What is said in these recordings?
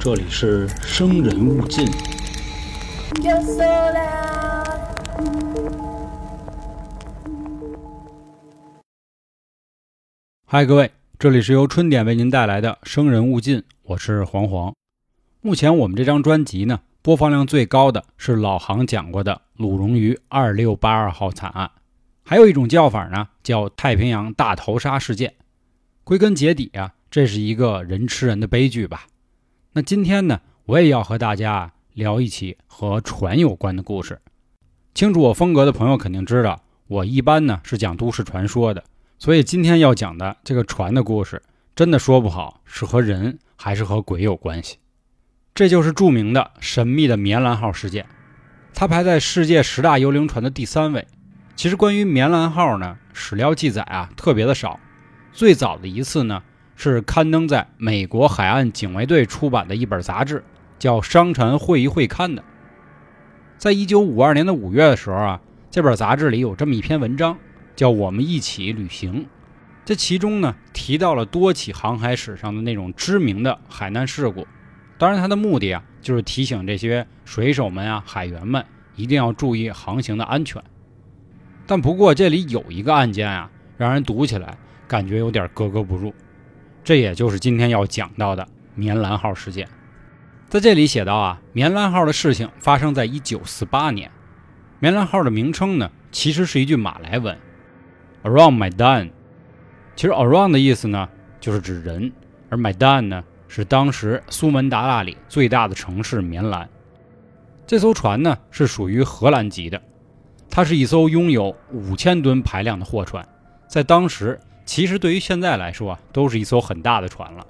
这里是生人勿近。嗨，各位，这里是由春点为您带来的《生人勿近》，我是黄黄。目前我们这张专辑呢，播放量最高的是老杭讲过的鲁荣鱼二六八二号惨案，还有一种叫法呢，叫太平洋大逃杀事件。归根结底啊，这是一个人吃人的悲剧吧。那今天呢，我也要和大家聊一起和船有关的故事。清楚我风格的朋友肯定知道，我一般呢是讲都市传说的。所以今天要讲的这个船的故事，真的说不好是和人还是和鬼有关系。这就是著名的神秘的棉兰号事件，它排在世界十大幽灵船的第三位。其实关于棉兰号呢，史料记载啊特别的少。最早的一次呢，是刊登在美国海岸警卫队出版的一本杂志，叫《商船会议会刊》的。在一九五二年的五月的时候啊，这本杂志里有这么一篇文章。叫我们一起旅行，这其中呢提到了多起航海史上的那种知名的海难事故。当然，它的目的啊就是提醒这些水手们啊、海员们一定要注意航行的安全。但不过这里有一个案件啊，让人读起来感觉有点格格不入。这也就是今天要讲到的棉兰号事件。在这里写到啊，棉兰号的事情发生在一九四八年。棉兰号的名称呢，其实是一句马来文。Around my d a n 其实 Around 的意思呢，就是指人，而 my d a n 呢，是当时苏门答腊里最大的城市棉兰。这艘船呢，是属于荷兰籍的，它是一艘拥有五千吨排量的货船，在当时，其实对于现在来说啊，都是一艘很大的船了。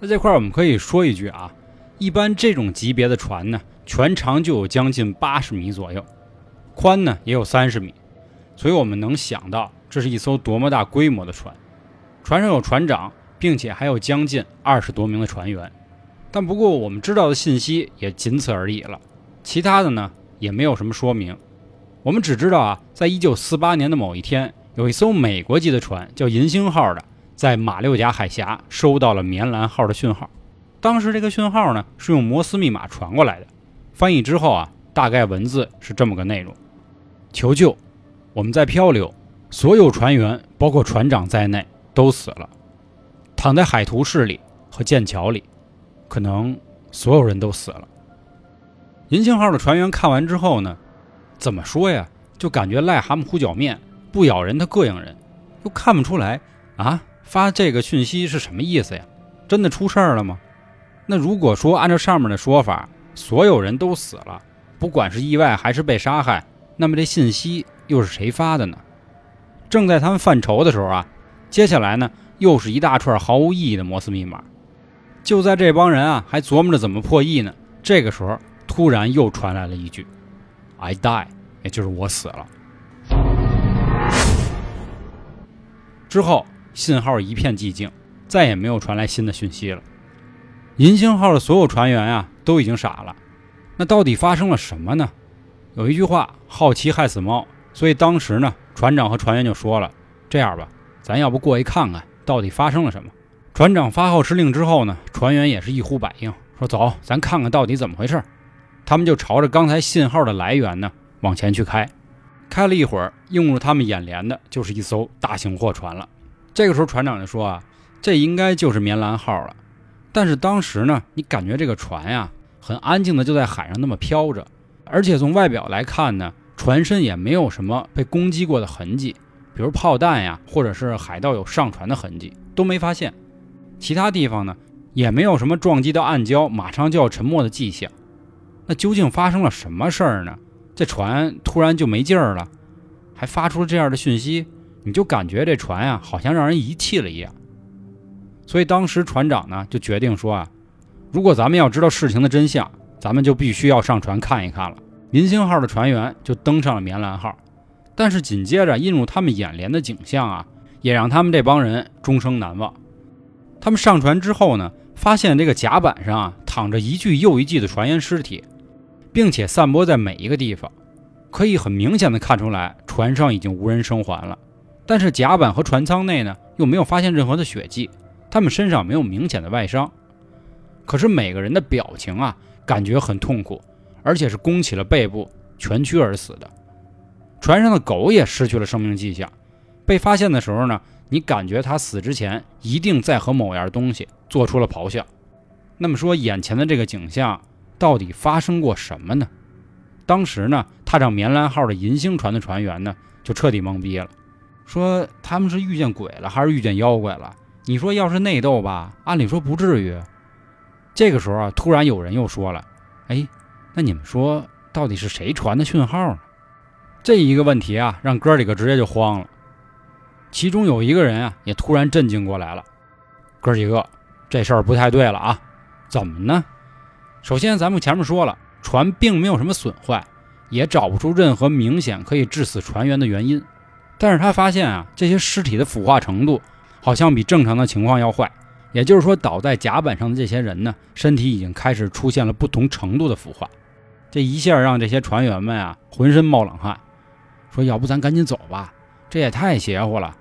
在这块我们可以说一句啊，一般这种级别的船呢，全长就有将近八十米左右，宽呢也有三十米，所以我们能想到。这是一艘多么大规模的船，船上有船长，并且还有将近二十多名的船员。但不过我们知道的信息也仅此而已了，其他的呢也没有什么说明。我们只知道啊，在一九四八年的某一天，有一艘美国籍的船叫银星号的，在马六甲海峡收到了棉兰号的讯号。当时这个讯号呢是用摩斯密码传过来的，翻译之后啊，大概文字是这么个内容：求救，我们在漂流。所有船员，包括船长在内，都死了，躺在海图室里和剑桥里，可能所有人都死了。银星号的船员看完之后呢，怎么说呀？就感觉癞蛤蟆糊脚面，不咬人它膈应人，又看不出来啊。发这个讯息是什么意思呀？真的出事儿了吗？那如果说按照上面的说法，所有人都死了，不管是意外还是被杀害，那么这信息又是谁发的呢？正在他们犯愁的时候啊，接下来呢又是一大串毫无意义的摩斯密码。就在这帮人啊还琢磨着怎么破译呢，这个时候突然又传来了一句：“I die”，也就是我死了。之后信号一片寂静，再也没有传来新的讯息了。银星号的所有船员啊都已经傻了。那到底发生了什么呢？有一句话：“好奇害死猫。”所以当时呢。船长和船员就说了：“这样吧，咱要不过去看看到底发生了什么？”船长发号施令之后呢，船员也是一呼百应，说：“走，咱看看到底怎么回事。”他们就朝着刚才信号的来源呢往前去开。开了一会儿，映入他们眼帘的就是一艘大型货船了。这个时候，船长就说：“啊，这应该就是棉兰号了。”但是当时呢，你感觉这个船呀很安静的就在海上那么飘着，而且从外表来看呢。船身也没有什么被攻击过的痕迹，比如炮弹呀，或者是海盗有上船的痕迹都没发现。其他地方呢，也没有什么撞击到暗礁马上就要沉没的迹象。那究竟发生了什么事儿呢？这船突然就没劲儿了，还发出了这样的讯息，你就感觉这船呀好像让人遗弃了一样。所以当时船长呢就决定说啊，如果咱们要知道事情的真相，咱们就必须要上船看一看了。明星号的船员就登上了棉兰号，但是紧接着映入他们眼帘的景象啊，也让他们这帮人终生难忘。他们上船之后呢，发现这个甲板上啊躺着一具又一具的船员尸体，并且散播在每一个地方，可以很明显的看出来船上已经无人生还了。但是甲板和船舱内呢，又没有发现任何的血迹，他们身上没有明显的外伤。可是每个人的表情啊，感觉很痛苦，而且是弓起了背部，蜷曲而死的。船上的狗也失去了生命迹象。被发现的时候呢，你感觉它死之前一定在和某样东西做出了咆哮。那么说，眼前的这个景象到底发生过什么呢？当时呢，踏上棉兰号的银星船的船员呢，就彻底懵逼了，说他们是遇见鬼了，还是遇见妖怪了？你说要是内斗吧，按理说不至于。这个时候啊，突然有人又说了：“哎，那你们说到底是谁传的讯号呢？”这一个问题啊，让哥几个直接就慌了。其中有一个人啊，也突然震惊过来了：“哥几个，这事儿不太对了啊！怎么呢？首先，咱们前面说了，船并没有什么损坏，也找不出任何明显可以致死船员的原因。但是他发现啊，这些尸体的腐化程度好像比正常的情况要坏。”也就是说，倒在甲板上的这些人呢，身体已经开始出现了不同程度的腐化。这一下让这些船员们啊，浑身冒冷汗，说：“要不咱赶紧走吧，这也太邪乎了。”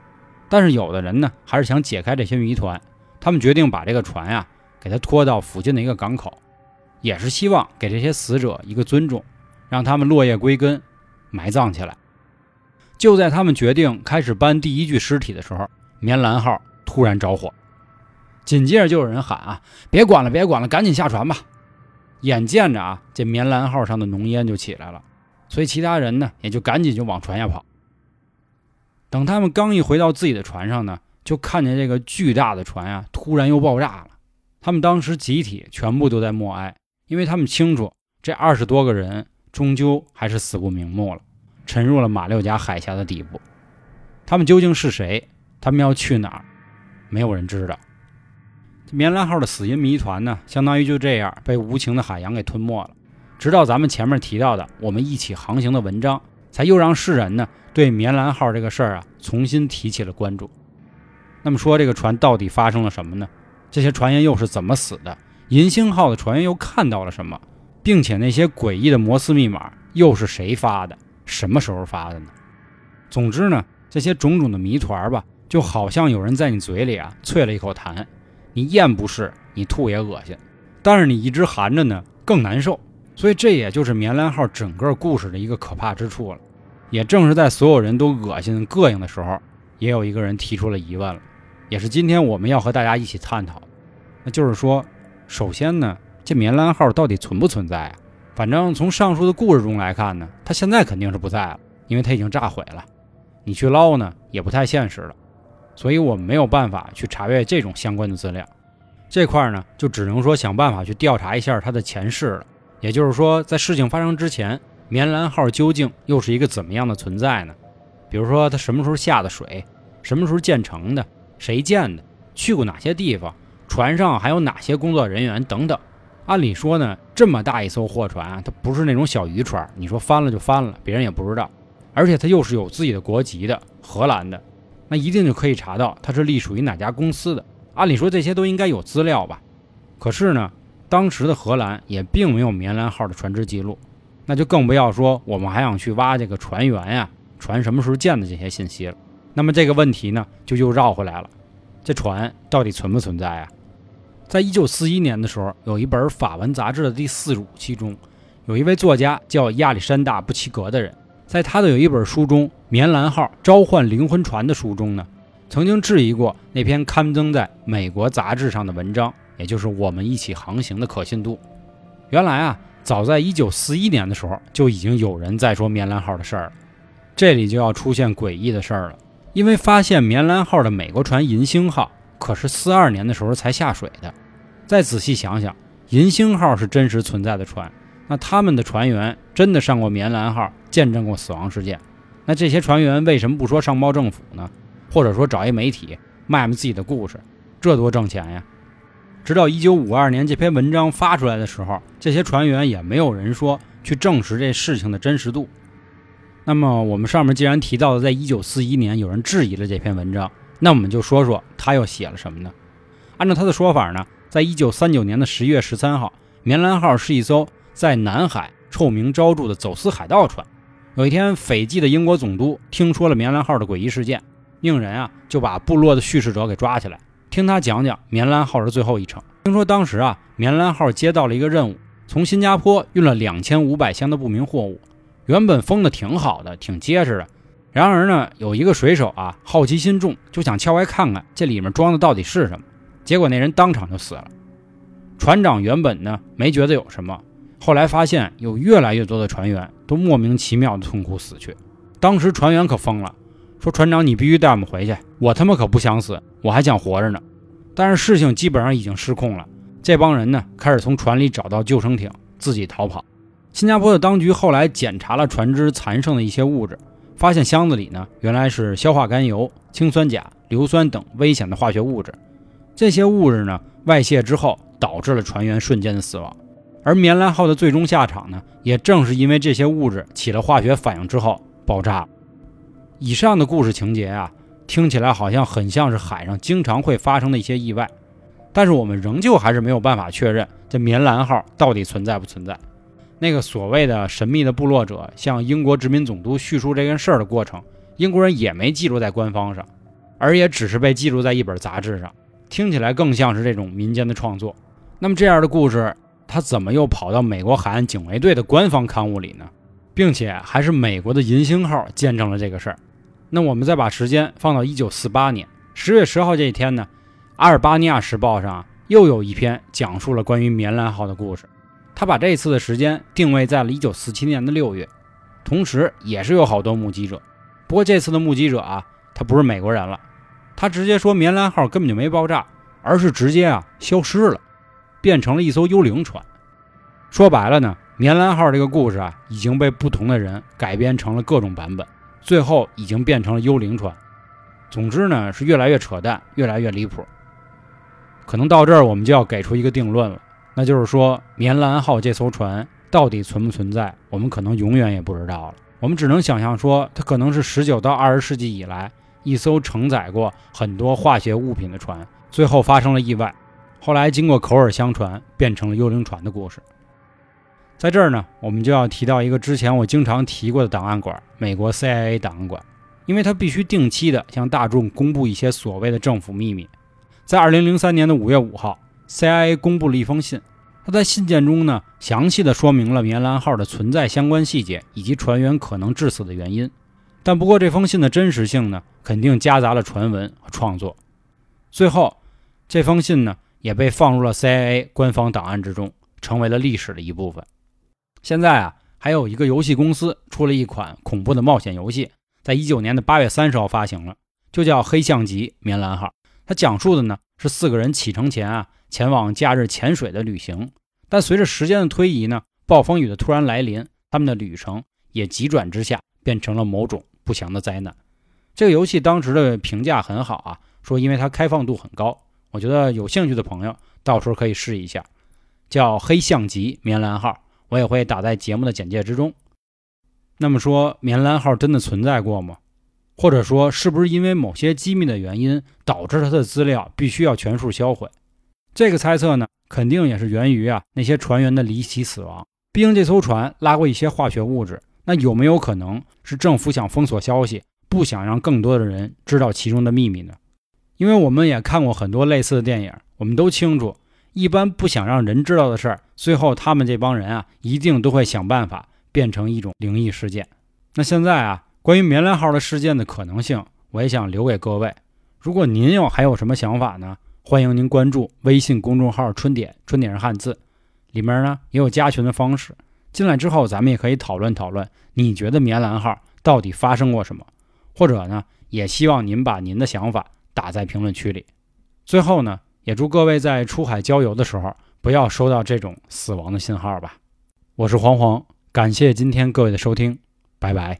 但是有的人呢，还是想解开这些谜团。他们决定把这个船呀，给他拖到附近的一个港口，也是希望给这些死者一个尊重，让他们落叶归根，埋葬起来。就在他们决定开始搬第一具尸体的时候，棉兰号突然着火。紧接着就有人喊啊，别管了，别管了，赶紧下船吧！眼见着啊，这棉兰号上的浓烟就起来了，所以其他人呢也就赶紧就往船下跑。等他们刚一回到自己的船上呢，就看见这个巨大的船啊，突然又爆炸了。他们当时集体全部都在默哀，因为他们清楚这二十多个人终究还是死不瞑目了，沉入了马六甲海峡的底部。他们究竟是谁？他们要去哪儿？没有人知道。棉兰号的死因谜团呢，相当于就这样被无情的海洋给吞没了。直到咱们前面提到的我们一起航行的文章，才又让世人呢对棉兰号这个事儿啊重新提起了关注。那么说这个船到底发生了什么呢？这些船员又是怎么死的？银星号的船员又看到了什么？并且那些诡异的摩斯密码又是谁发的？什么时候发的呢？总之呢，这些种种的谜团吧，就好像有人在你嘴里啊啐了一口痰。你咽不是，你吐也恶心，但是你一直含着呢，更难受。所以这也就是棉兰号整个故事的一个可怕之处了。也正是在所有人都恶心膈应的时候，也有一个人提出了疑问了，也是今天我们要和大家一起探讨。那就是说，首先呢，这棉兰号到底存不存在啊？反正从上述的故事中来看呢，它现在肯定是不在了，因为它已经炸毁了。你去捞呢，也不太现实了。所以我们没有办法去查阅这种相关的资料，这块呢就只能说想办法去调查一下它的前世了。也就是说，在事情发生之前，棉兰号究竟又是一个怎么样的存在呢？比如说它什么时候下的水，什么时候建成的，谁建的，去过哪些地方，船上还有哪些工作人员等等。按理说呢，这么大一艘货船，它不是那种小渔船，你说翻了就翻了，别人也不知道。而且它又是有自己的国籍的，荷兰的。那一定就可以查到它是隶属于哪家公司的。按理说这些都应该有资料吧？可是呢，当时的荷兰也并没有棉兰号的船只记录，那就更不要说我们还想去挖这个船员呀、船什么时候建的这些信息了。那么这个问题呢，就又绕回来了：这船到底存不存在啊？在一九四一年的时候，有一本法文杂志的第四十五期中，有一位作家叫亚历山大·布奇格的人。在他的有一本书中，《棉兰号召唤灵魂船》的书中呢，曾经质疑过那篇刊登在美国杂志上的文章，也就是我们一起航行的可信度。原来啊，早在1941年的时候，就已经有人在说棉兰号的事儿了。这里就要出现诡异的事儿了，因为发现棉兰号的美国船银星号可是42年的时候才下水的。再仔细想想，银星号是真实存在的船。那他们的船员真的上过棉兰号，见证过死亡事件。那这些船员为什么不说上报政府呢？或者说找一媒体卖卖自己的故事，这多挣钱呀！直到1952年这篇文章发出来的时候，这些船员也没有人说去证实这事情的真实度。那么我们上面既然提到了，在1941年有人质疑了这篇文章，那我们就说说他又写了什么呢？按照他的说法呢，在1939年的十月十三号，棉兰号是一艘。在南海臭名昭著的走私海盗船，有一天，斐济的英国总督听说了棉兰号的诡异事件，命人啊就把部落的叙事者给抓起来，听他讲讲棉兰号的最后一程。听说当时啊，棉兰号接到了一个任务，从新加坡运了两千五百箱的不明货物，原本封的挺好的，挺结实的。然而呢，有一个水手啊，好奇心重，就想撬开看看这里面装的到底是什么。结果那人当场就死了。船长原本呢没觉得有什么，后来发现有越来越多的船员都莫名其妙的痛苦死去。当时船员可疯了，说：“船长，你必须带我们回去，我他妈可不想死，我还想活着呢。”但是事情基本上已经失控了，这帮人呢开始从船里找到救生艇，自己逃跑。新加坡的当局后来检查了船只残剩的一些物质。发现箱子里呢，原来是硝化甘油、氰酸钾、硫酸等危险的化学物质。这些物质呢，外泄之后导致了船员瞬间的死亡。而棉兰号的最终下场呢，也正是因为这些物质起了化学反应之后爆炸。以上的故事情节啊，听起来好像很像是海上经常会发生的一些意外，但是我们仍旧还是没有办法确认这棉兰号到底存在不存在。那个所谓的神秘的部落者向英国殖民总督叙述这件事儿的过程，英国人也没记录在官方上，而也只是被记录在一本杂志上，听起来更像是这种民间的创作。那么这样的故事，他怎么又跑到美国海岸警卫队的官方刊物里呢？并且还是美国的银星号见证了这个事儿。那我们再把时间放到一九四八年十月十号这一天呢，《阿尔巴尼亚时报》上又有一篇讲述了关于棉兰号的故事。他把这次的时间定位在了1947年的六月，同时也是有好多目击者。不过这次的目击者啊，他不是美国人了，他直接说棉兰号根本就没爆炸，而是直接啊消失了，变成了一艘幽灵船。说白了呢，棉兰号这个故事啊已经被不同的人改编成了各种版本，最后已经变成了幽灵船。总之呢，是越来越扯淡，越来越离谱。可能到这儿我们就要给出一个定论了。那就是说，棉兰号这艘船到底存不存在，我们可能永远也不知道了。我们只能想象说，它可能是十九到二十世纪以来一艘承载过很多化学物品的船，最后发生了意外，后来经过口耳相传变成了幽灵船的故事。在这儿呢，我们就要提到一个之前我经常提过的档案馆——美国 CIA 档案馆，因为它必须定期的向大众公布一些所谓的政府秘密。在二零零三年的五月五号。CIA 公布了一封信，他在信件中呢，详细的说明了棉兰号的存在相关细节以及船员可能致死的原因。但不过这封信的真实性呢，肯定夹杂了传闻和创作。最后，这封信呢，也被放入了 CIA 官方档案之中，成为了历史的一部分。现在啊，还有一个游戏公司出了一款恐怖的冒险游戏，在一九年的八月三十号发行了，就叫《黑象级棉兰号》。它讲述的呢，是四个人启程前啊。前往假日潜水的旅行，但随着时间的推移呢，暴风雨的突然来临，他们的旅程也急转直下，变成了某种不祥的灾难。这个游戏当时的评价很好啊，说因为它开放度很高。我觉得有兴趣的朋友到时候可以试一下，叫《黑象级棉兰号》，我也会打在节目的简介之中。那么说，棉兰号真的存在过吗？或者说，是不是因为某些机密的原因，导致它的资料必须要全数销毁？这个猜测呢，肯定也是源于啊那些船员的离奇死亡。毕竟这艘船拉过一些化学物质，那有没有可能是政府想封锁消息，不想让更多的人知道其中的秘密呢？因为我们也看过很多类似的电影，我们都清楚，一般不想让人知道的事儿，最后他们这帮人啊，一定都会想办法变成一种灵异事件。那现在啊，关于棉兰号的事件的可能性，我也想留给各位。如果您有还有什么想法呢？欢迎您关注微信公众号“春点”，春点是汉字，里面呢也有加群的方式。进来之后，咱们也可以讨论讨论，你觉得棉兰号到底发生过什么？或者呢，也希望您把您的想法打在评论区里。最后呢，也祝各位在出海郊游的时候不要收到这种死亡的信号吧。我是黄黄，感谢今天各位的收听，拜拜。